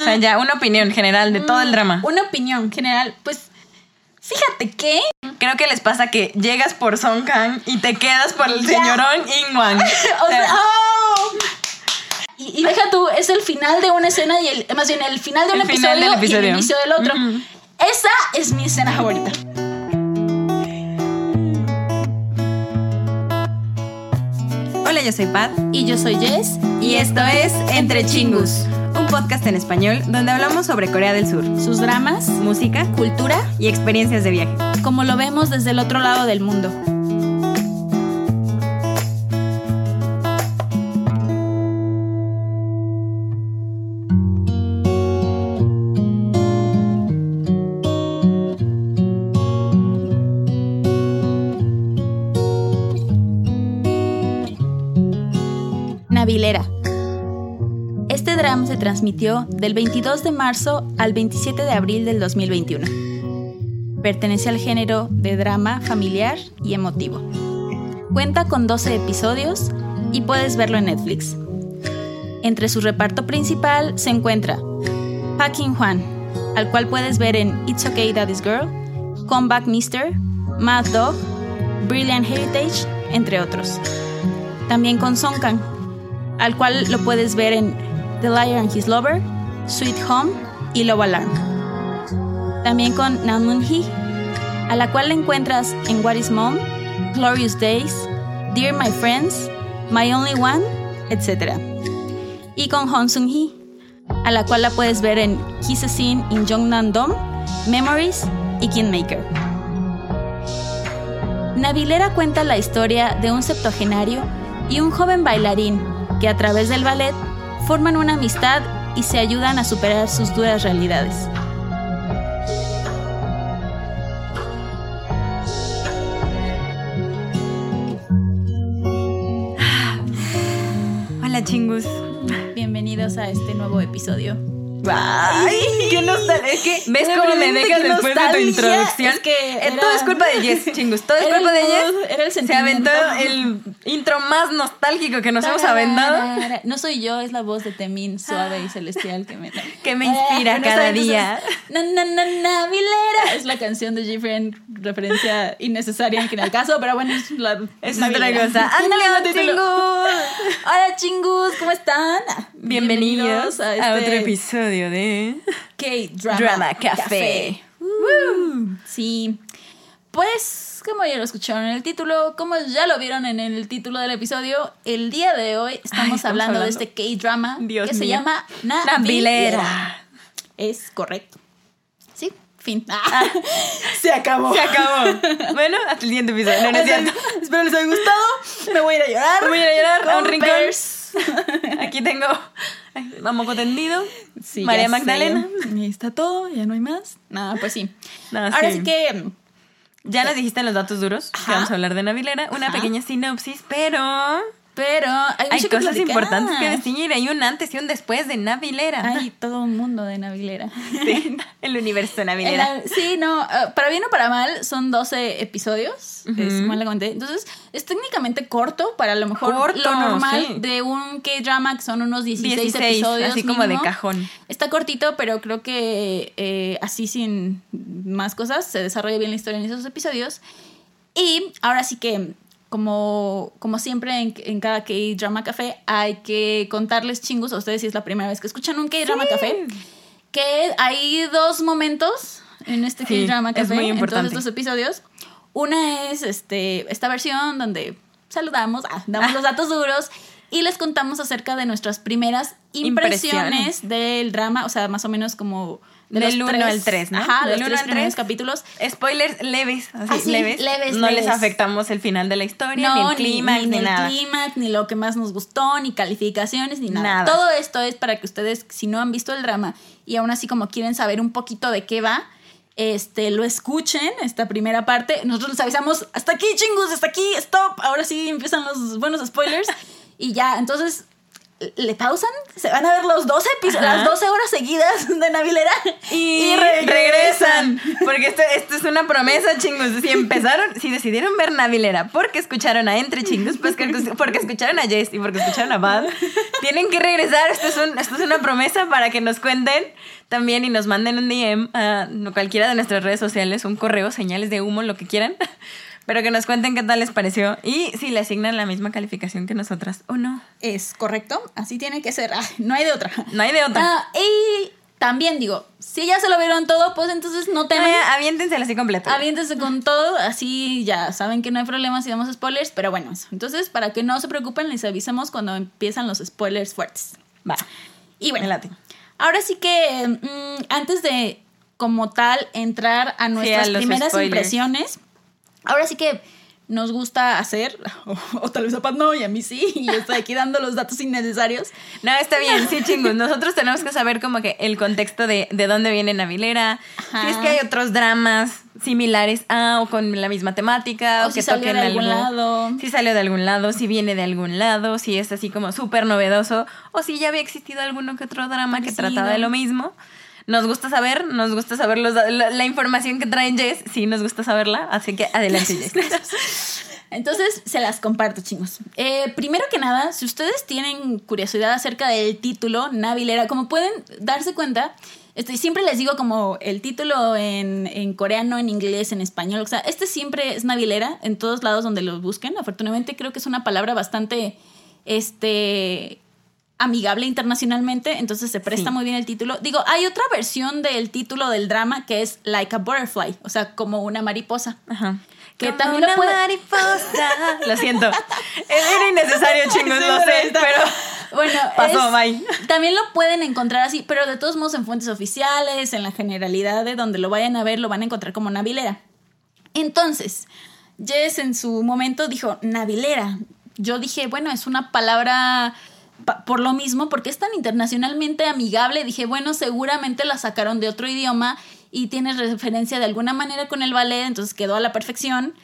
O sea, ya una opinión general de todo el drama. Una opinión general, pues fíjate que Creo que les pasa que llegas por Song Kang y te quedas por el Ya. señorón Ingwan. O sea, ¡oh! Y, y deja tú, es el final de una escena y el, más bien el final de un El final episodio, y el inicio del otro. Ujú. Esa es mi escena favorita. Hola, yo soy Pat. Y yo soy Jess. Y esto es Entre Chingus, un podcast en español donde hablamos sobre Corea del Sur, Sus dramas, música cultura, y experiencias de viaje. como lo vemos desde el otro lado del mundo. Transmitió del 22 de marzo al 27 de abril del 2021. Pertenece al género de drama familiar y emotivo. Cuenta con 12 episodios y puedes verlo en Netflix. Entre su reparto principal se encuentra Kim Hwan, al cual puedes ver en It's Okay Daddy's Girl, Comeback Mister, Mad Dog, Brilliant Heritage, entre otros. También con Song Kang, al cual lo puedes ver en The Liar and His Lover, Sweet Home y Love Alarm. También con Nam Moon Hee, a la cual la encuentras en What Is Mom, Glorious Days, Dear My Friends, My Only One, etc. Y con Hong Sung Hee, a la cual la puedes ver en Kiss a Scene in Jongnan Dom, Memories y Kingmaker. Navilera cuenta la historia de un septuagenario y un joven bailarín que a través del ballet forman una amistad y se ayudan a superar sus duras realidades. Hola, Chingus. Bienvenidos a este nuevo episodio. Ay, qué nostalgia. Es que, ¿ves cómo me dejas después de tu introducción? Es que Eh, era- Todo es culpa de Jess, Chingus. Todo es culpa el de Jess. era el Se aventó el intro más nostálgico que nos hemos aventado. No soy yo, es la voz de Temin suave y celestial que me, Que me inspira no cada día. Na, na, na, Navilera. Es la canción de Jeffrey referencia innecesaria en el caso, pero bueno, es la. Es otra cosa. ¡Ándale. Chingus! Hola chingus, ¿cómo están? Bienvenidos a, este otro episodio de K-Drama Drama Café. Uh, sí. Pues, como ya lo escucharon en el título, como ya lo vieron en el título del episodio, el día de hoy estamos, estamos hablando, de este K-Drama que se llama Navilera. Navilera. Es correcto. Fin. Ah, se acabó. Se acabó. Bueno, hasta el siguiente episodio. No, no es cierto. Espero les haya gustado. Me voy a ir a llorar. Voy a ir a llorar a un rincón. Aquí tengo ay, a moco tendido. Sí, María Magdalena. sé. Ahí está todo, ya no hay más. Nada, pues sí. No, Ahora sí. sí que Ya nos dijiste los datos duros. que vamos a hablar de Navilera. Una Ajá. pequeña sinopsis, pero Pero hay, hay cosas platicar. importantes que distinguir. Hay un antes y un después de Navilera. Hay todo un mundo de Navilera. Sí, el universo En Navilera. sí, no, ah, para bien o para mal, son 12 episodios. Es, conté. Entonces, es técnicamente corto para a lo mejor Corto, lo normal sí. de un K-drama, que son unos 16, 16, episodios. así como de cajón. Está cortito, pero creo que eh, así sin más cosas se desarrolla bien la historia en esos episodios. Y ahora sí que, como, como siempre en, en cada K-Drama Café, hay que contarles chingos a ustedes si es la primera vez que escuchan un K-Drama Café, que hay dos momentos en este Sí, K-Drama es Café, muy en todos estos episodios. Una es este, esta versión donde saludamos, ah, damos los datos duros y les contamos acerca de nuestras primeras impresiones, del drama, o sea, más o menos como de Del los uno tres- al tres, ¿no? Ajá, Del los uno tres al primeros tres. capítulos. Spoilers leves, así, Ah, leves. leves, No les afectamos el final de la historia, ni No, el clímax, ni, ni, el nada. clímax, ni lo que más nos gustó, ni calificaciones, ni nada. Nada. Todo esto es para que ustedes, si no han visto el drama y aún así como quieren saber un poquito de qué va, este, lo escuchen, esta primera parte. Nosotros les avisamos, hasta aquí, chingus, hasta aquí, stop. Ahora sí empiezan los buenos spoilers. y ya, entonces, le pausan, se van a ver los 12 las 12 horas seguidas de Navilera y, regresan. Porque esto, esto, es una promesa, chingos. Si empezaron, si decidieron ver Navilera porque escucharon a Entre Chingos, pues porque escucharon a Jess y porque escucharon a Bad, tienen que regresar. Esto es, un, esto es una promesa para que nos cuenten también y nos manden un DM a cualquiera de nuestras redes sociales, un correo, señales de humo, lo que quieran pero que nos cuenten qué tal les pareció y si le asignan la misma calificación que nosotras o no. Es correcto, así tiene que ser. no hay de otra. No hay de otra. Ah, y también digo, si ya se lo vieron todo, pues entonces no temen. Eh, aviéntense así completo. Aviéntense con todo, así ya saben que no hay problema si damos spoilers, pero bueno, eso. Entonces, para que no se preocupen, les avisamos cuando empiezan los spoilers fuertes. Va. Y bueno, ahora sí que mm, antes de como tal entrar a nuestras primeras impresiones, Ahora sí que nos gusta hacer, o, tal vez a Pat no, y a mí sí, y estoy aquí dando los datos innecesarios. No, está bien, sí, chingos. Nosotros tenemos que saber como que el contexto de, de dónde viene Navilera, si es que hay otros dramas similares a o con la misma temática, o, que si salió de algún lado. Si salió de algún lado, si viene de algún lado, si es así como súper novedoso, o si ya había existido alguno que otro drama que trataba de lo mismo. Nos gusta saber, nos gusta saber la, información que traen Jess, sí nos gusta saberla, así que adelante Jess. Entonces, se las comparto, chicos. Eh, primero que nada, si ustedes tienen curiosidad acerca del título, Navilera, como pueden darse cuenta, este, siempre les digo como el título en, en, coreano, en inglés, en español. O sea, este siempre es Navilera en todos lados donde lo busquen. Afortunadamente creo que es una palabra bastante este, amigable internacionalmente, entonces se presta muy bien el título. Digo, hay otra versión del título del drama que es Like a Butterfly, o sea, como una mariposa. Ajá. Que también una mariposa. lo siento. Era innecesario, chingos, lo sé, pero bueno, pasó, bye. También lo pueden encontrar así, pero de todos modos en fuentes oficiales, en la generalidad de donde lo vayan a ver, lo van a encontrar como Navilera. Entonces, Jess en su momento dijo Navilera. Yo dije, bueno, es una palabra por lo mismo, porque es tan internacionalmente amigable, dije, bueno, seguramente la sacaron de otro idioma y tiene referencia de alguna manera con el ballet, entonces quedó a la perfección.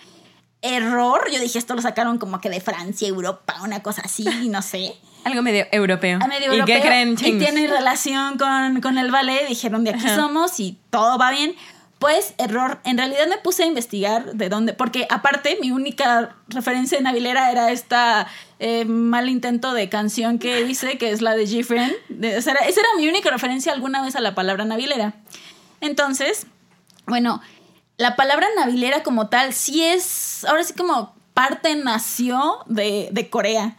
Error, yo dije, esto lo sacaron como que de Francia, Europa, una cosa así, no sé. Algo medio europeo. medio ¿Y qué creen, Y tiene relación con, con el ballet, dijeron, de aquí somos y todo va bien. Pues error, en realidad me puse a investigar de dónde, porque aparte mi única referencia en Navilera era esta eh, mal intento de canción que hice, que es la de G-Friend. Esa era, mi única referencia alguna vez a la palabra Navilera. Entonces, bueno, la palabra Navilera como tal sí es, ahora sí como parte nació de, de Corea.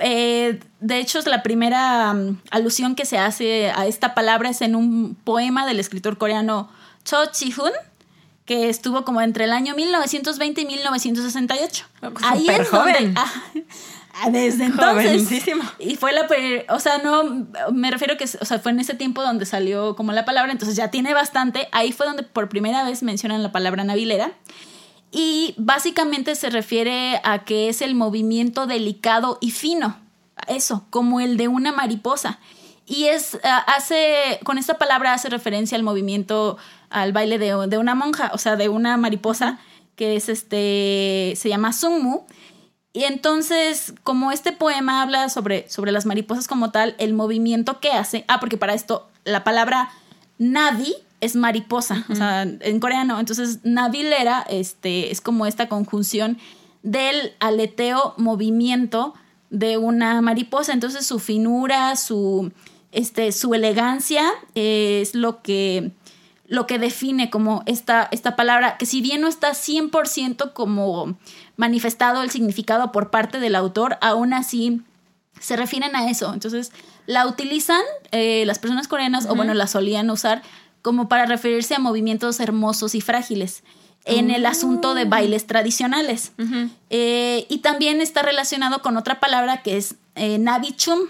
Eh, de hecho, es la primera mm, alusión que se hace a esta palabra es en un poema del escritor coreano Cho Chi-hun, que estuvo como entre el año 1920 y 1968. Ahí es joven. Ah, ah, desde entonces. Y fue la. O sea, no. Me refiero que. O sea, fue en ese tiempo donde salió como la palabra, entonces ya tiene bastante. Ahí fue donde por primera vez mencionan la palabra navilera. Y básicamente se refiere a que es el movimiento delicado y fino. Eso, como el de una mariposa. Y es. Ah, hace. Con esta palabra hace referencia al movimiento al baile de, una monja, o sea, de una mariposa, que es este, se llama Sungmu. Y entonces, como este poema habla sobre, sobre las mariposas como tal, el movimiento que hace, ah, porque para esto la palabra nadi es mariposa, o sea, en coreano, entonces navilera este, es como esta conjunción del aleteo movimiento de una mariposa, entonces su finura, su, este, su elegancia es lo que lo que define como esta, esta palabra, que si bien no está 100% como manifestado el significado por parte del autor, aún así se refieren a eso. Entonces, la utilizan eh, las personas coreanas, o bueno, la solían usar como para referirse a movimientos hermosos y frágiles en el asunto de mm. bailes tradicionales. Eh, y también está relacionado con otra palabra que es eh, navichum,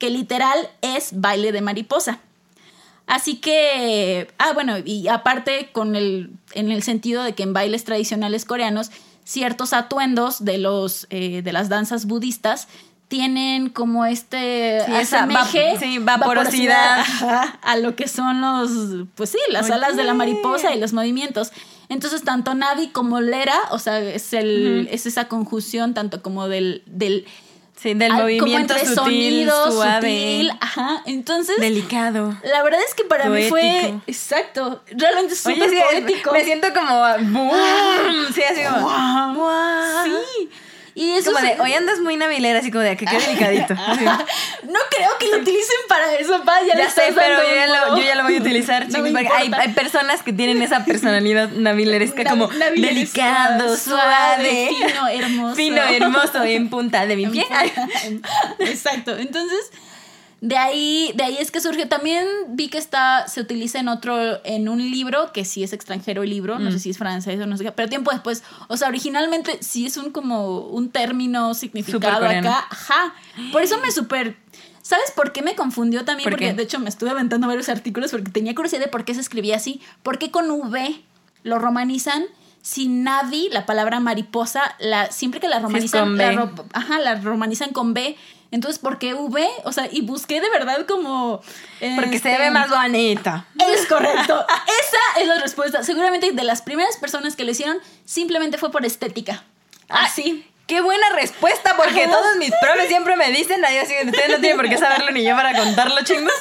que literal es baile de mariposa. Así que, ah, bueno, y aparte con el, en el sentido de que en bailes tradicionales coreanos, ciertos atuendos de, los, eh, de las danzas budistas tienen como este sí, vaporosidad, a lo que son los, pues sí, las alas de la mariposa y los movimientos. Entonces, tanto Navi como Lera, o sea, es, el, es esa conjunción tanto como del, del Sí, del movimiento sutil, sonido, suave. ajá. Entonces. Delicado. La verdad es que para mí fue. Exacto. Realmente súper poético. Me siento como. ¡Boom! Sí, así como. Wow. Sí. Y eso como de, hoy andas muy navilera, así como de, que qué delicadito. no creo que lo utilicen para eso, pa, ya, sé, pero yo ya, lo, yo ya, lo, voy a utilizar, hay, hay, personas que tienen esa personalidad navileresca como delicado, suave, fino, hermoso. Fino, hermoso, en punta de mi pie. Exacto, entonces de ahí, de ahí es que surge. También vi que está, se utiliza en otro, en un libro, que sí es extranjero el libro, no sé mm. si es francés o no sé qué, pero tiempo después, o sea, originalmente sí es un como un término significado acá. Ajá. Por eso me súper. ¿Sabes por qué me confundió también? porque de hecho me estuve aventando varios artículos porque tenía curiosidad de por qué se escribía así. ¿Por qué con V lo romanizan? Si Navi, la palabra mariposa, la, siempre que la romanizan, la, ajá, la romanizan con B. Entonces, ¿por qué V? O sea, y busqué de verdad como... Porque se ve este, más bonita. Es correcto. Esa es la respuesta. Seguramente de las primeras personas que lo hicieron, simplemente fue por estética. Así. Qué buena respuesta, porque todos mis profes siempre me dicen, ahí así, ustedes no tienen por qué saberlo ni yo para contarlo, chingos.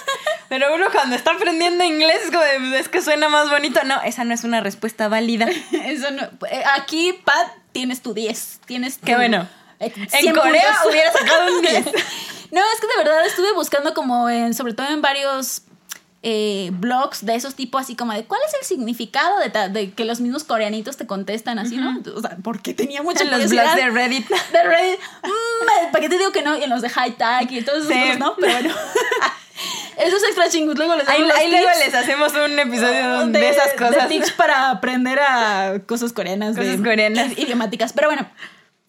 Pero uno cuando está aprendiendo inglés es como es que suena más bonito. No, esa no es una respuesta válida. Eso no. Eh, aquí, Pat, tienes tu 10. Tienes Qué bueno. En Corea hubiera sacado un 10. no, es que de verdad estuve buscando como en, sobre todo en varios eh, blogs de esos tipos así como de cuál es el significado de, que los mismos coreanitos te contestan así, ¿no? O sea, porque tenía mucha En los blogs de Reddit. De Reddit. Mm, ¿Para qué te digo que no? Y en los de High Tag y todos esos cosas, ¿no? Pero bueno. Esos extra chingus, luego les Ahí, ahí luego les hacemos un episodio de, esas cosas. De tips para aprender a cosas coreanas. Cosas coreanas. Idiomáticas. Pero bueno,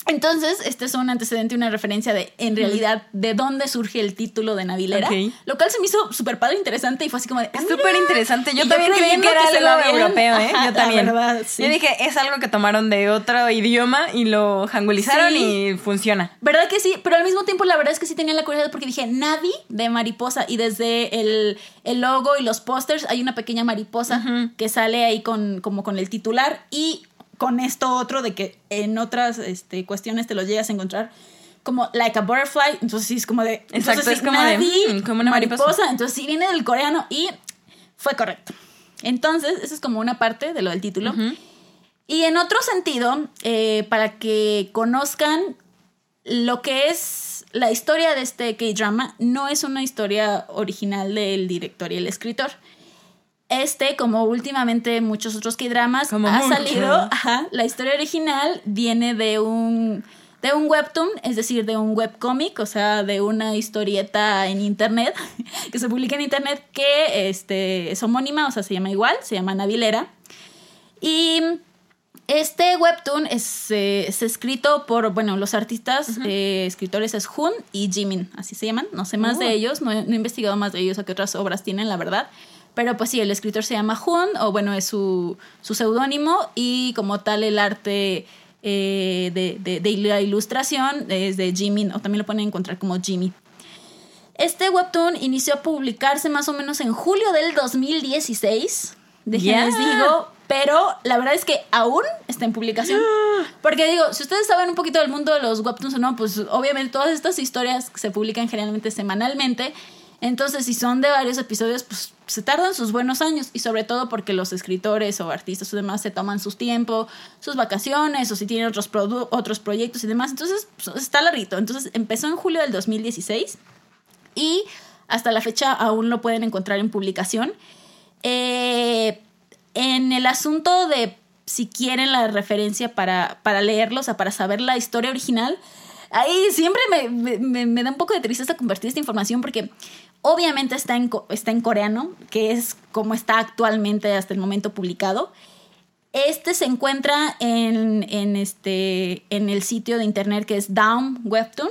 entonces, este es un antecedente, una referencia de, en realidad, de dónde surge el título de Navilera. Lo cual se me hizo súper padre, interesante y fue así como de. Ah, súper interesante. Yo también creí que era algo europeo, ¿eh? yo también. Yo dije, es algo que tomaron de otro idioma y lo hangulizaron y funciona. ¿Verdad que sí? Pero al mismo tiempo, la verdad es que sí tenía la curiosidad porque dije Navi de mariposa y desde el, el logo y los pósters hay una pequeña mariposa que sale ahí con, como con el titular y con esto otro de que en otras este, cuestiones te lo llegas a encontrar como like a butterfly, entonces sí es como de exacto es como, de, mm, como una mariposa. entonces sí viene del coreano y fue correcto. Entonces, eso es como una parte de lo del título. Y en otro sentido, eh, para que conozcan lo que es la historia de este K-drama, no es una historia original del director y el escritor. Este, como últimamente muchos otros K-dramas, ha salido. Ajá, la historia original viene de un, de un webtoon, es decir, de un webcomic, o sea, de una historieta en internet, que se publica en internet, que este, es homónima, o sea, se llama igual, se llama Navilera. Y este webtoon es, eh, es, escrito por, bueno, los artistas, eh, escritores es Hun y Jimin, así se llaman. No sé más de oh. ellos, no he, no he, investigado más de ellos o qué otras obras tienen, la verdad. Pero pues sí, el escritor se llama Hun, o bueno, es su, su seudónimo, y como tal el arte eh, de, de, la ilustración es de Jimmy, o también lo pueden encontrar como Jimmy. Este webtoon inició a publicarse más o menos en julio del 2016. Déjenles digo, pero la verdad es que aún está en publicación. Porque digo, si ustedes saben un poquito del mundo de los webtoons o no, pues obviamente todas estas historias se publican generalmente semanalmente entonces, si son de varios episodios, pues se tardan sus buenos años y sobre todo porque los escritores o artistas o demás se toman su tiempo, sus vacaciones o si tienen otros, otros proyectos y demás. Entonces, pues, está larguito. Entonces, empezó en julio del 2016 y hasta la fecha aún lo pueden encontrar en publicación. Eh, en el asunto de si quieren la referencia para, para leerlo, o sea, para saber la historia original, ahí siempre me, me, me, da un poco de tristeza compartir esta información porque Obviamente está en, está en coreano, que es como está actualmente hasta el momento publicado. Este se encuentra en, en, este, en el sitio de internet que es Down Webtoon,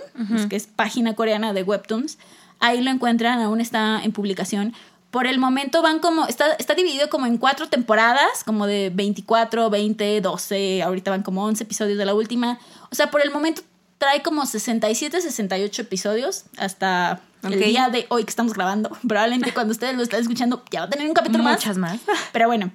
que es página coreana de Webtoons. Ahí lo encuentran, aún está en publicación. Por el momento van como, está, está dividido como en cuatro temporadas, como de 24, 20, 12, ahorita van como 11 episodios de la última. O sea, por el momento trae como 67, 68 episodios hasta el día de hoy que estamos grabando. Probablemente cuando ustedes lo están escuchando ya va a tener un capítulo más. Muchas más. Pero bueno.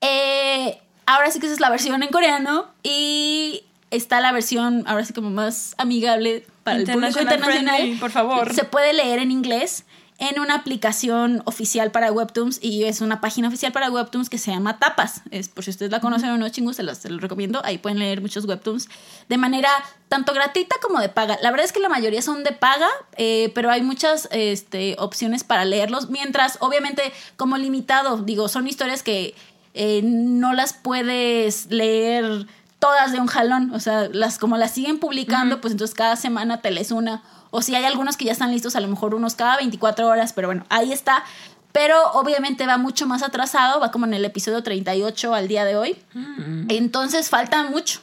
Eh, ahora sí que esa es la versión en coreano y está la versión ahora sí como más amigable para el público internacional. por favor. Se puede leer en inglés en una aplicación oficial para Webtoons y es una página oficial para Webtoons que se llama Tapas. Es, por si ustedes la conocen o no, chingus, se los, recomiendo. Ahí pueden leer muchos Webtoons de manera tanto gratuita como de paga. La verdad es que la mayoría son de paga, eh, pero hay muchas este, opciones para leerlos. Mientras, obviamente, como limitado, digo, son historias que eh, no las puedes leer todas de un jalón. O sea, las como las siguen publicando, pues entonces cada semana te lees una o si hay algunos que ya están listos, a lo mejor unos cada 24 horas, pero bueno, ahí está. Pero obviamente va mucho más atrasado, va como en el episodio 38 al día de hoy. Mm. Entonces falta mucho.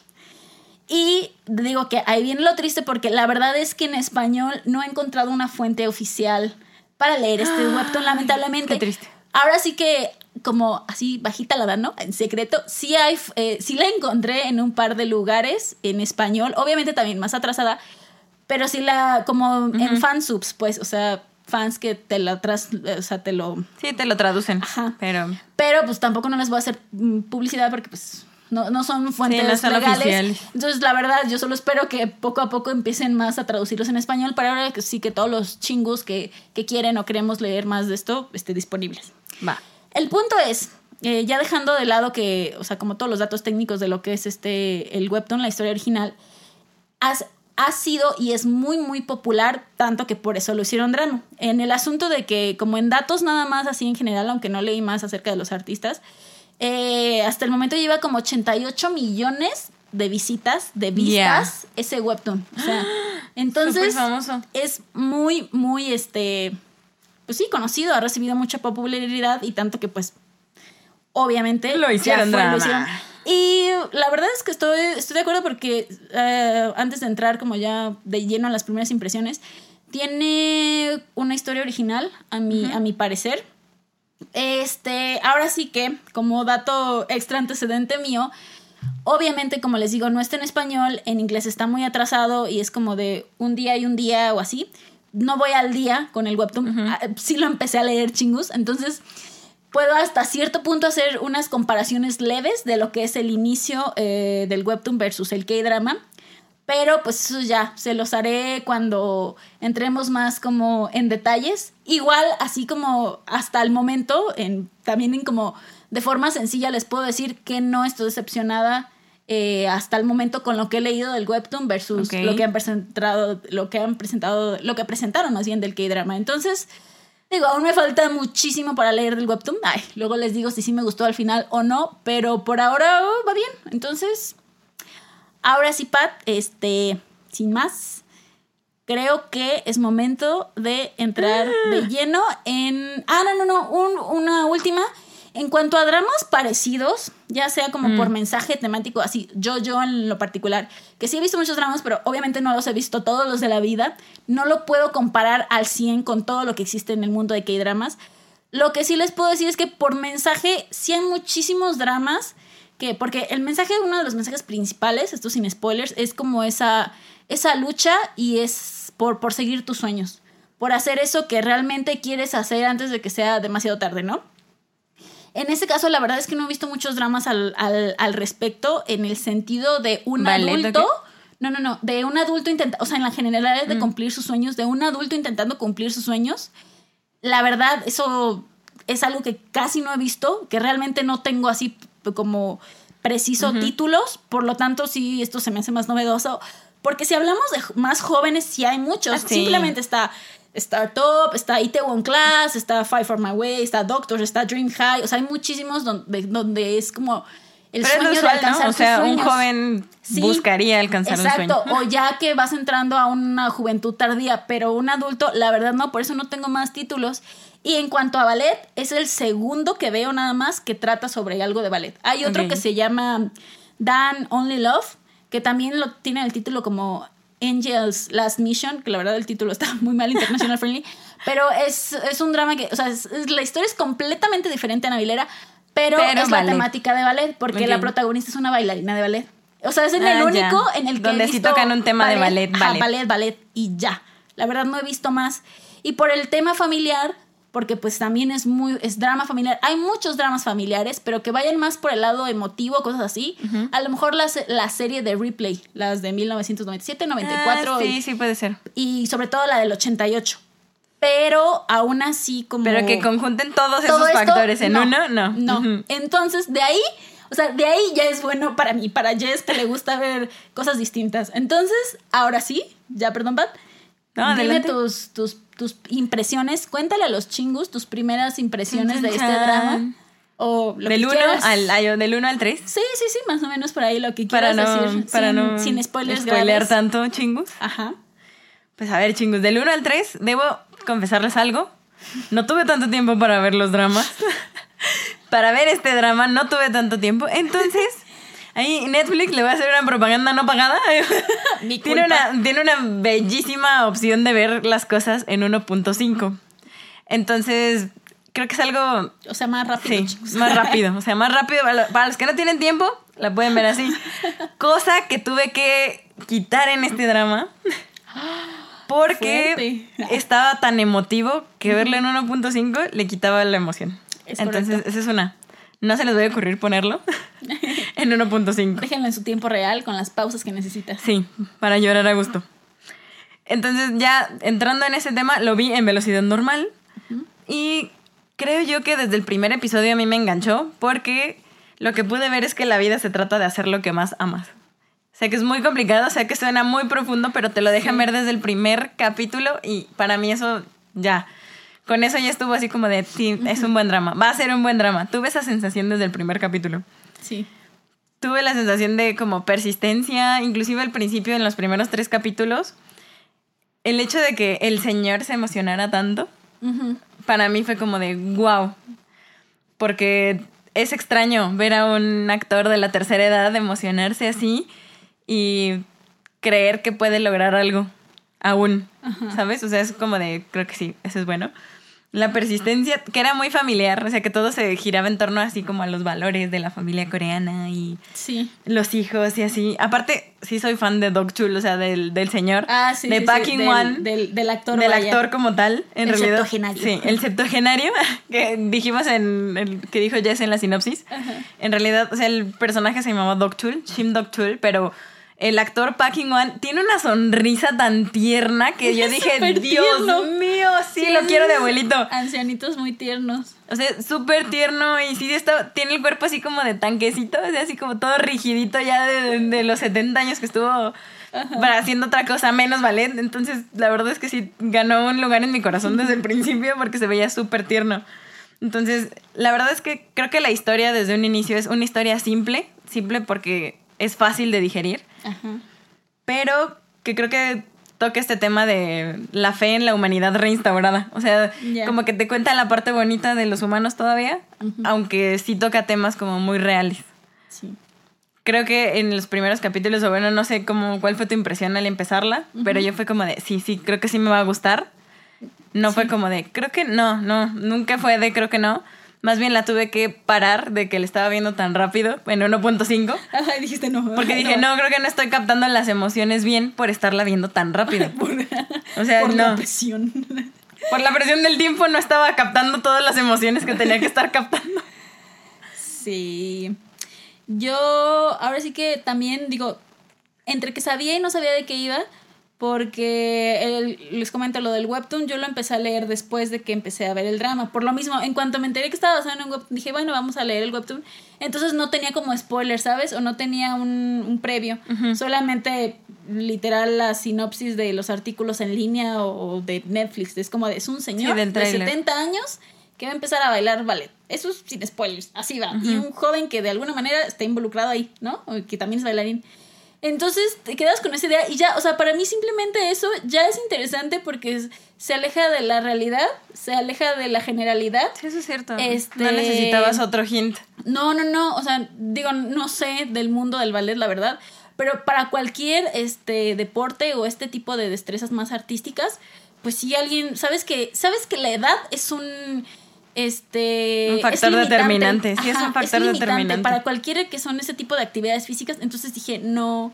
Y digo que ahí viene lo triste porque la verdad es que en español no he encontrado una fuente oficial para leer este webtoon, lamentablemente. Qué triste. Ahora sí que, como así bajita la ¿no? En secreto, sí, hay, eh, sí la encontré en un par de lugares en español, obviamente también más atrasada, pero sí la, como en fansubs, pues, o sea, fans que te la tras, o sea, te lo... Sí, te lo traducen. Ajá. Pero... Pero pues tampoco no les voy a hacer mm, publicidad porque pues no, no son fuentes legales. Entonces, la verdad, yo solo espero que poco a poco empiecen más a traducirlos en español para ahora que sí que todos los chingos que, que quieren o queremos leer más de esto estén disponibles. Va. El punto es, eh, ya dejando de lado que, o sea, como todos los datos técnicos de lo que es este, el webtoon, la historia original, has ha sido y es muy muy popular, tanto que por eso lo hicieron drama. En el asunto de que, como en datos nada más así en general, aunque no leí más acerca de los artistas, eh, hasta el momento lleva como 88 millones de visitas, de vistas, ese webtoon. O sea, entonces es muy, muy, este, pues sí, conocido, ha recibido mucha popularidad y tanto que pues, obviamente, lo hicieron drama. Y la verdad es que estoy, estoy de acuerdo porque eh, antes de entrar como ya de lleno a las primeras impresiones, tiene una historia original, a mi, a mi parecer. Este, ahora sí que, como dato extra antecedente mío, obviamente, como les digo, no está en español, en inglés está muy atrasado y es como de un día y un día o así. No voy al día con el webtoon, ah, sí lo empecé a leer chingus, entonces puedo hasta cierto punto hacer unas comparaciones leves de lo que es el inicio eh, del webtoon versus el K-drama. Pero pues eso ya, se los haré cuando entremos más como en detalles. Igual, así como hasta el momento, en, también en como de forma sencilla les puedo decir que no estoy decepcionada eh, hasta el momento con lo que he leído del webtoon versus lo que han presentado, lo que han presentado, lo que presentaron más bien del K-drama. Entonces, Digo, aún me falta muchísimo para leer del webtoon. Ay, luego les digo si sí me gustó al final o no, pero por ahora oh, va bien. Entonces, ahora sí, Pat, este, sin más, creo que es momento de entrar de ah. lleno en... Ah, no, no, no, una última. En cuanto a dramas parecidos, ya sea como por mm. mensaje temático, así, yo, yo en lo particular, que sí he visto muchos dramas, pero obviamente no los he visto todos los de la vida, no lo puedo comparar al 100 con todo lo que existe en el mundo de K-dramas. Lo que sí les puedo decir es que por mensaje sí hay muchísimos dramas, que, porque el mensaje, uno de los mensajes principales, esto sin spoilers, es como esa, esa lucha y es por, por seguir tus sueños, por hacer eso que realmente quieres hacer antes de que sea demasiado tarde, ¿no? En este caso, la verdad es que no he visto muchos dramas al, respecto en el sentido de un adulto. No, no, no, de un adulto intentando, o sea, en la generalidad de mm. cumplir sus sueños, de un adulto intentando cumplir sus sueños. La verdad, eso es algo que casi no he visto, que realmente no tengo así como preciso títulos, por lo tanto sí, esto se me hace más novedoso, porque si hablamos de más jóvenes, sí hay muchos, ah, simplemente está Startup, está Itaewon Class, está Five for My Way, está Doctors, está Dream High, o sea, hay muchísimos donde, donde es como el sueño de alcanzar O sea, un joven buscaría alcanzar un sueño. Exacto, o ya que vas entrando a una juventud tardía, pero un adulto, la verdad no, por eso no tengo más títulos. Y en cuanto a ballet, es el segundo que veo nada más que trata sobre algo de ballet. Hay otro que se llama Dan Only Love, que también lo tiene el título como Angels Last Mission, que la verdad el título está muy mal international friendly, pero es, un drama que, o sea, la historia es completamente diferente a Navilera, pero, es la temática de ballet, porque la protagonista es una bailarina de ballet. O sea, es en el ah, único en el que. Donde sí tocan un tema de ballet, ballet. ballet, ballet, y ya. La verdad no he visto más. Y por el tema familiar, porque pues también es muy, es drama familiar. Hay muchos dramas familiares, pero que vayan más por el lado emotivo, cosas así. A lo mejor la, la, serie de Replay, las de 1997, 94. Ah, sí, sí puede ser. Y sobre todo la del 88 pero aún así como... Pero que conjunten todos esos factores en uno, no. No. Entonces, de ahí, o sea, de ahí ya es bueno para mí, para Jess que le gusta ver cosas distintas. Entonces, ahora sí, ya perdón, Pat. No, dime tus, tus, tus impresiones, cuéntale a los chingus tus primeras impresiones de este drama. O lo del 1 al, del 1 al 3. Sí, sí, sí, más o menos por ahí lo que quieras decir. Para sin, no sin spoilers spoiler tanto, chingus. Ajá. Pues a ver, chingus, del 1 al 3, debo confesarles algo. No tuve tanto tiempo para ver los dramas. para ver este drama no tuve tanto tiempo. Entonces, ahí Netflix le voy a hacer una propaganda no pagada. tiene, una, tiene una bellísima opción de ver las cosas en 1.5. Entonces, creo que es algo... O sea, más rápido. Sí, más rápido. O sea, más rápido. Para los que no tienen tiempo, la pueden ver así. Cosa que tuve que quitar en este drama. Porque estaba tan emotivo que verlo en 1.5 le quitaba la emoción. Entonces, esa es una. No se les va a ocurrir ponerlo en 1.5. Déjenlo en su tiempo real con las pausas que necesitas. Sí, para llorar a gusto. Entonces, ya entrando en ese tema, lo vi en velocidad normal. Y creo yo que desde el primer episodio a mí me enganchó porque lo que pude ver es que la vida se trata de hacer lo que más amas. Sé que es muy complicado, sé que suena muy profundo, pero te lo dejan ver desde el primer capítulo y para mí eso ya. Con eso ya estuvo así como de, sí, es un buen drama, va a ser un buen drama. Tuve esa sensación desde el primer capítulo. Sí. Tuve la sensación de como persistencia, inclusive al principio en los primeros tres capítulos. El hecho de que el señor se emocionara tanto, para mí fue como de, wow. Porque es extraño ver a un actor de la tercera edad emocionarse así y creer que puede lograr algo aún, ¿sabes? O sea, es como de, creo que sí, eso es bueno. La persistencia, que era muy familiar, o sea, que todo se giraba en torno así como a los valores de la familia coreana y sí. los hijos y así. Aparte, sí soy fan de Dog Chul, o sea, del, del señor. Ah, sí, de sí, Packing One. Del, del, actor. Del actor como tal, en el realidad. Septogenario. Sí, el septogenario, que dijimos en el que dijo Jess en la sinopsis. En realidad, o sea, el personaje se llamaba Dog Chul, Shim Dog Chul, pero el actor Packing One tiene una sonrisa tan tierna que yo dije, Dios mío, sí, lo quiero de abuelito. Ancianitos muy tiernos. O sea, súper tierno y sí está, tiene el cuerpo así como de tanquecito, o sea, así como todo rigidito ya de, los 70 años que estuvo para haciendo otra cosa menos ballet. Entonces, la verdad es que sí ganó un lugar en mi corazón desde el principio porque se veía súper tierno. Entonces, la verdad es que creo que la historia desde un inicio es una historia simple, simple porque es fácil de digerir pero que creo que toca este tema de la fe en la humanidad reinstaurada. O sea, como que te cuenta la parte bonita de los humanos todavía, aunque sí toca temas como muy reales. Sí. Creo que en los primeros capítulos, o bueno, no sé cómo, cuál fue tu impresión al empezarla, pero yo fue como de, sí, sí, creo que sí me va a gustar. No fue como de, creo que no, no, nunca fue de, creo que no. Más bien la tuve que parar de que le estaba viendo tan rápido en 1.5. Ajá, dijiste no. Porque dije, no. creo que no estoy captando las emociones bien por estarla viendo tan rápido. o sea, por la presión. Por la presión del tiempo no estaba captando todas las emociones que tenía que estar captando. Sí. Yo ahora sí que también digo, entre que sabía y no sabía de qué iba, porque les comento lo del webtoon, yo lo empecé a leer después de que empecé a ver el drama. Por lo mismo, en cuanto me enteré que estaba basado en un webtoon, dije, bueno, vamos a leer el webtoon. Entonces no tenía como spoiler, ¿sabes? O no tenía un, previo. Solamente literal la sinopsis de los artículos en línea o, de Netflix. Es como, de, es un señor de 70 años que va a empezar a bailar ballet. Eso es sin spoilers, así va. Y un joven que de alguna manera está involucrado ahí, ¿no? Que también es bailarín. Entonces te quedas con esa idea y ya, o sea, para mí simplemente eso ya es interesante porque se aleja de la realidad, se aleja de la generalidad. Sí, eso es cierto. Este... No necesitabas otro hint. No, no, no, o sea, digo, no sé del mundo del ballet, la verdad, pero para cualquier este deporte o este tipo de destrezas más artísticas, pues si alguien, sabes que sabes que la edad es un este un factor determinante sí es un factor determinante para cualquiera que son ese tipo de actividades físicas entonces dije no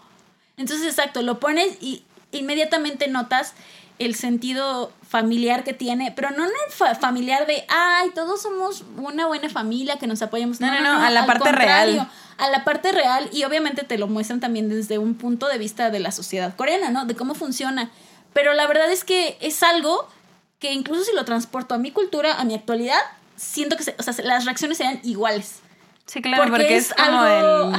entonces exacto lo pones y inmediatamente notas el sentido familiar que tiene, pero no en el familiar de, ay, todos somos una buena familia que nos apoyamos. No, no, no, a la parte real. A la parte real y obviamente te lo muestran también desde un punto de vista de la sociedad coreana, ¿no? De cómo funciona. Pero la verdad es que es algo que incluso si lo transporto a mi cultura, a mi actualidad, siento que o sea, las reacciones serían iguales. Sí, claro, porque, es, algo,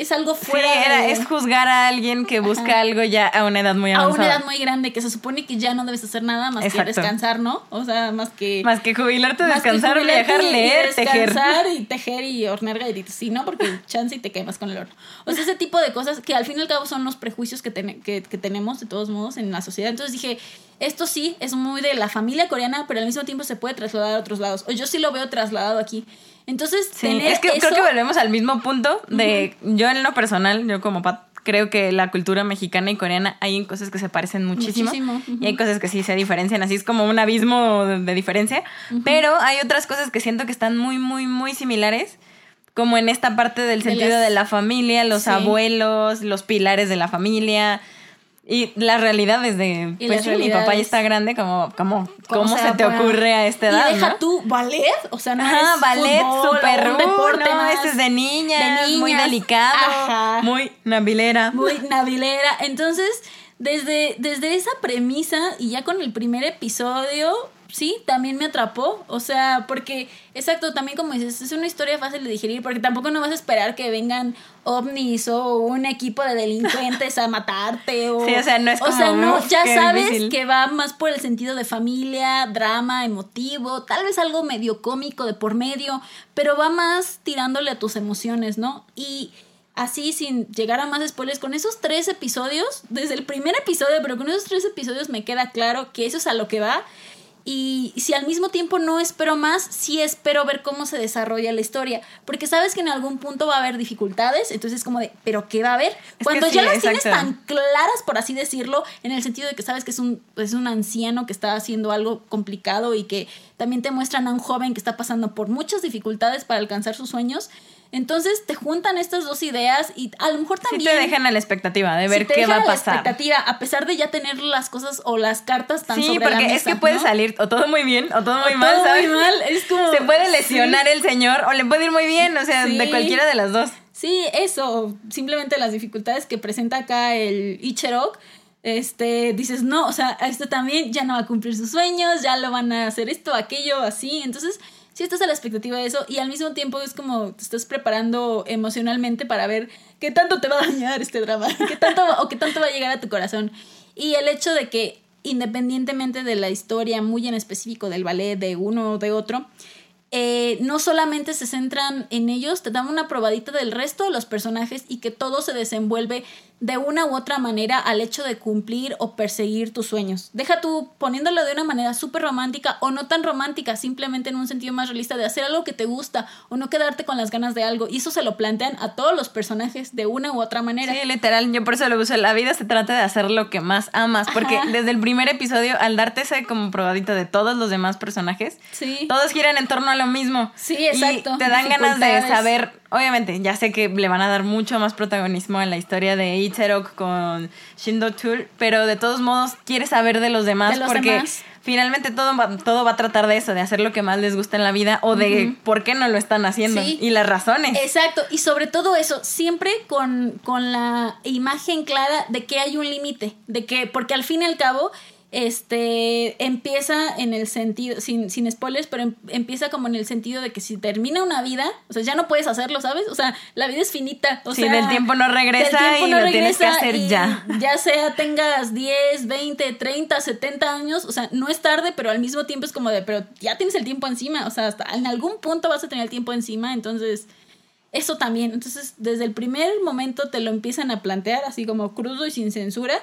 es algo fuera. Sí, era, es juzgar a alguien que busca algo ya a una edad muy avanzada. A una edad muy grande, que se supone que ya no debes hacer nada más que descansar, ¿no? O sea, más que. Más que jubilarte, descansar, viajar, leer, y descansar y tejer y hornear galletitas. Sí, ¿no? Porque chance y te quemas con el horno. O sea, ese tipo de cosas que al fin y al cabo son los prejuicios que, que, que tenemos de todos modos en la sociedad. Entonces dije, esto sí es muy de la familia coreana, pero al mismo tiempo se puede trasladar a otros lados. O yo sí lo veo trasladado aquí. Entonces, es que creo que volvemos al mismo punto de yo en lo personal, yo como Pat, creo que la cultura mexicana y coreana hay cosas que se parecen muchísimo, y hay cosas que sí se diferencian, así es como un abismo de, diferencia, pero hay otras cosas que siento que están muy, muy, muy similares como en esta parte del sentido de, la familia, los abuelos, los pilares de la familia, y la realidad es de, pues sí, mi papá ya está grande, como, como ¿cómo, se te ocurre a esta edad? Y deja tú, ballet, o sea, no Ajá, es ballet, súper un deporte no, este es de niña, muy delicado, muy navilera. Muy navilera, entonces, desde, desde esa premisa y ya con el primer episodio, sí, también me atrapó. O sea, porque, exacto, también como dices, es una historia fácil de digerir, porque tampoco no vas a esperar que vengan ovnis o un equipo de delincuentes a matarte. O, sí, o sea, no es como. O sea, no, ya sabes que va más por el sentido de familia, drama, emotivo, tal vez algo medio cómico de por medio, pero va más tirándole a tus emociones, ¿no? Y así sin llegar a más spoilers, con esos tres episodios, desde el primer episodio, pero con esos tres episodios me queda claro que eso es a lo que va y si al mismo tiempo no espero más, sí espero ver cómo se desarrolla la historia. Porque sabes que en algún punto va a haber dificultades, entonces es como de, ¿pero qué va a haber? Cuando ya las tienes tan claras, por así decirlo, en el sentido de que sabes que es un, es un anciano que está haciendo algo complicado y que también te muestran a un joven que está pasando por muchas dificultades para alcanzar sus sueños, entonces te juntan estas dos ideas y a lo mejor también... Sí te dejan a la expectativa de ver qué va a pasar. La expectativa, a pesar de ya tener las cosas o las cartas tan sí, porque es que puede salir o todo muy bien o todo muy mal, todo muy mal. Es como... Se puede lesionar el señor o le puede ir muy bien, o sea, de cualquiera de las dos. Sí, eso. Simplemente las dificultades que presenta acá el Icherok este, dices, no, o sea, esto también ya no va a cumplir sus sueños, ya lo van a hacer esto, aquello, así. Entonces, si estás a la expectativa de eso y al mismo tiempo es como te estás preparando emocionalmente para ver qué tanto te va a dañar este drama, qué tanto o qué tanto va a llegar a tu corazón. Y el hecho de que independientemente de la historia muy en específico del ballet de uno o de otro, eh, no solamente se centran en ellos, te dan una probadita del resto de los personajes y que todo se desenvuelve de una u otra manera al hecho de cumplir o perseguir tus sueños. Deja tú poniéndolo de una manera súper romántica o no tan romántica, simplemente en un sentido más realista de hacer algo que te gusta o no quedarte con las ganas de algo. Y eso se lo plantean a todos los personajes de una u otra manera. Sí, literal, yo por eso lo uso. La vida se trata de hacer lo que más amas, porque desde el primer episodio, al darte ese como probadito de todos los demás personajes, todos giran en torno a lo mismo. Sí, exacto. Y te dan ganas de saber obviamente, ya sé que le van a dar mucho más protagonismo en la historia de Icherok con Shindo Tour, pero de todos modos quieres saber de los demás porque finalmente todo va, todo va a tratar de eso, de hacer lo que más les gusta en la vida o de por qué no lo están haciendo y las razones. Exacto, y sobre todo eso, siempre con, con la imagen clara de que hay un límite, de que, porque al fin y al cabo este empieza en el sentido, sin, sin spoilers, pero em, empieza como en el sentido de que si termina una vida, o sea, ya no puedes hacerlo, ¿sabes? O sea, la vida es finita. O sí, sea, del tiempo no regresa y lo tienes que hacer ya. Ya sea tengas 10, 20, 30, 70 años, o sea, no es tarde, pero al mismo tiempo es como de, pero ya tienes el tiempo encima, o sea, hasta en algún punto vas a tener el tiempo encima, entonces eso también. Entonces, desde el primer momento te lo empiezan a plantear así como crudo y sin censura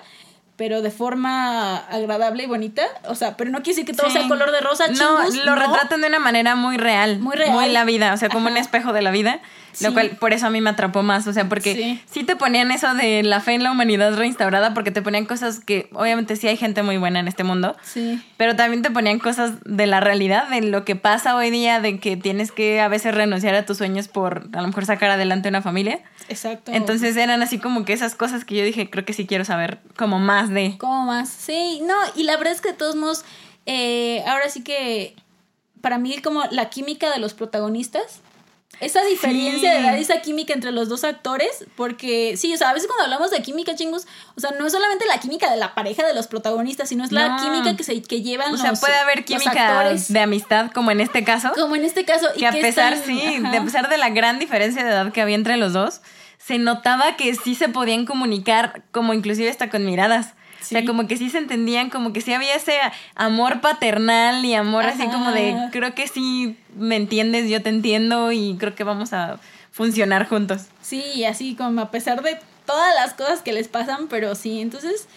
pero de forma agradable y bonita. O sea, pero no quiere decir que todo sea color de rosa. no, lo retratan de una manera muy real. Muy real. Muy la vida, o sea, como un espejo de la vida. Lo cual, por eso a mí me atrapó más, o sea, porque sí. te ponían eso de la fe en la humanidad reinstaurada, porque te ponían cosas que, obviamente sí hay gente muy buena en este mundo, sí. pero también te ponían cosas de la realidad, de lo que pasa hoy día, de que tienes que a veces renunciar a tus sueños por a lo mejor sacar adelante una familia. Exacto. Entonces eran así como que esas cosas que yo dije, creo que sí quiero saber como más más de. Como más, sí. No, y la verdad es que de todos modos, eh, ahora sí que para mí como la química de los protagonistas esa diferencia de edad esa química entre los dos actores, porque sí, o sea, a veces cuando hablamos de química, chingos, o sea, no es solamente la química de la pareja de los protagonistas, sino es la química que se que llevan o sea, puede haber química de amistad, como en este caso. Como en este caso. Que, a pesar, sí, de a pesar de la gran diferencia de edad que había entre los dos, se notaba que sí se podían comunicar, como inclusive hasta con miradas. O sea, como que sí se entendían, como que sí había ese amor paternal y amor así como de, creo que sí me entiendes, yo te entiendo y creo que vamos a funcionar juntos. Sí, así como a pesar de todas las cosas que les pasan, pero sí, entonces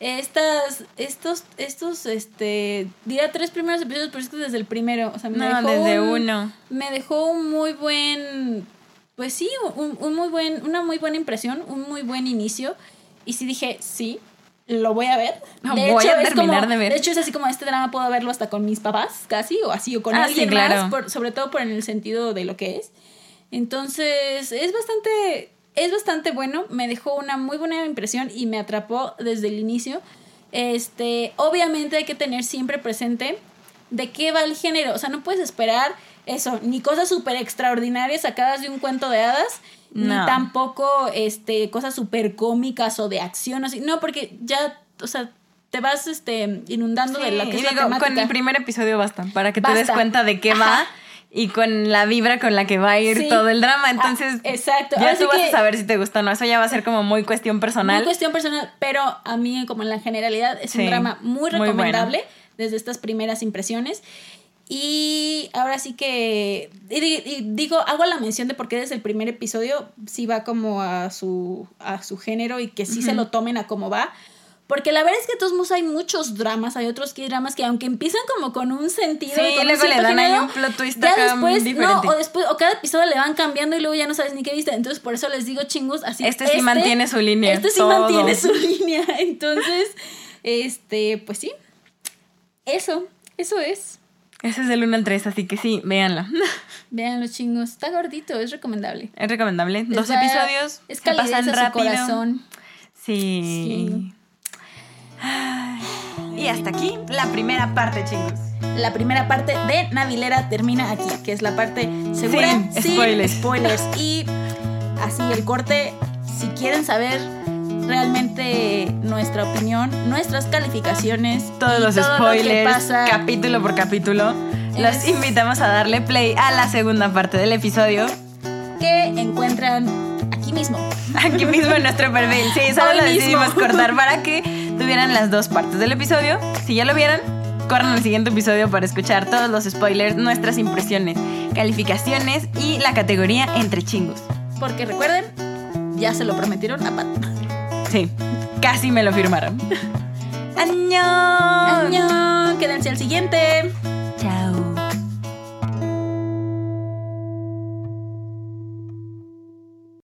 estas, estos, estos, este, diría tres primeros episodios, pero es que desde el primero, o sea, me no, desde uno. Me dejó un muy buen, pues sí, un, un, muy buen, una muy buena impresión, un muy buen inicio. Y sí dije, sí, lo voy a ver. de voy hecho, a terminar de ver. De hecho, es así como este drama puedo verlo hasta con mis papás, casi, o así, o con ah, alguien más, sobre todo por en el sentido de lo que es. Entonces, es bastante, es bastante bueno, me dejó una muy buena impresión y me atrapó desde el inicio. Este, obviamente hay que tener siempre presente de qué va el género, o sea, no puedes esperar eso, ni cosas súper extraordinarias sacadas de un cuento de hadas, ni tampoco este, cosas súper cómicas o de acción, así. No, porque ya, o sea, te vas este, inundando de la que es la temática. Con el primer episodio basta, para que te des cuenta de qué va y con la vibra con la que va a ir todo el drama. Entonces, ah, exacto. ya tú vas a saber si te gusta o no. Eso ya va a ser como muy cuestión personal. Muy cuestión personal, pero a mí, como en la generalidad, es un drama muy recomendable desde estas primeras impresiones. Y ahora sí que digo, hago la mención de por qué desde el primer episodio sí va como a su, a su género y que sí se lo tomen a cómo va. Porque la verdad es que de todos modos hay muchos dramas, hay otros que dramas que aunque empiezan como con un sentido sí, y luego le dan ahí un plot twist ya después, no, o después, o cada episodio le van cambiando y luego ya no sabes ni qué viste. Entonces por eso les digo chingos, así Este, sí mantiene su línea. Este sí mantiene su línea. Entonces, este, pues sí. Eso, eso es. Ese es del 1 al 3, así que sí, véanla. Véanlo, chingos. Está gordito, es recomendable. Es recomendable. Dos episodios. Es se pasan rápido. corazón. Sí. Y hasta aquí la primera parte, chingos. La primera parte de Navilera termina aquí, que es la parte segura. Sin spoilers. spoilers. Y así el corte, si quieren saber realmente nuestra opinión, nuestras calificaciones, todos los spoilers, capítulo por capítulo. Los invitamos a darle play a la segunda parte del episodio que encuentran aquí mismo. Aquí mismo en nuestro perfil. Sí, solo lo decidimos cortar para que tuvieran las dos partes del episodio. Si ya lo vieran, corran al siguiente episodio para escuchar todos los spoilers, nuestras impresiones, calificaciones y la categoría entre chingos. Porque recuerden, ya se lo prometieron a Pat. Sí, casi me lo firmaron. ¡Año! ¡Año! Quédense al siguiente.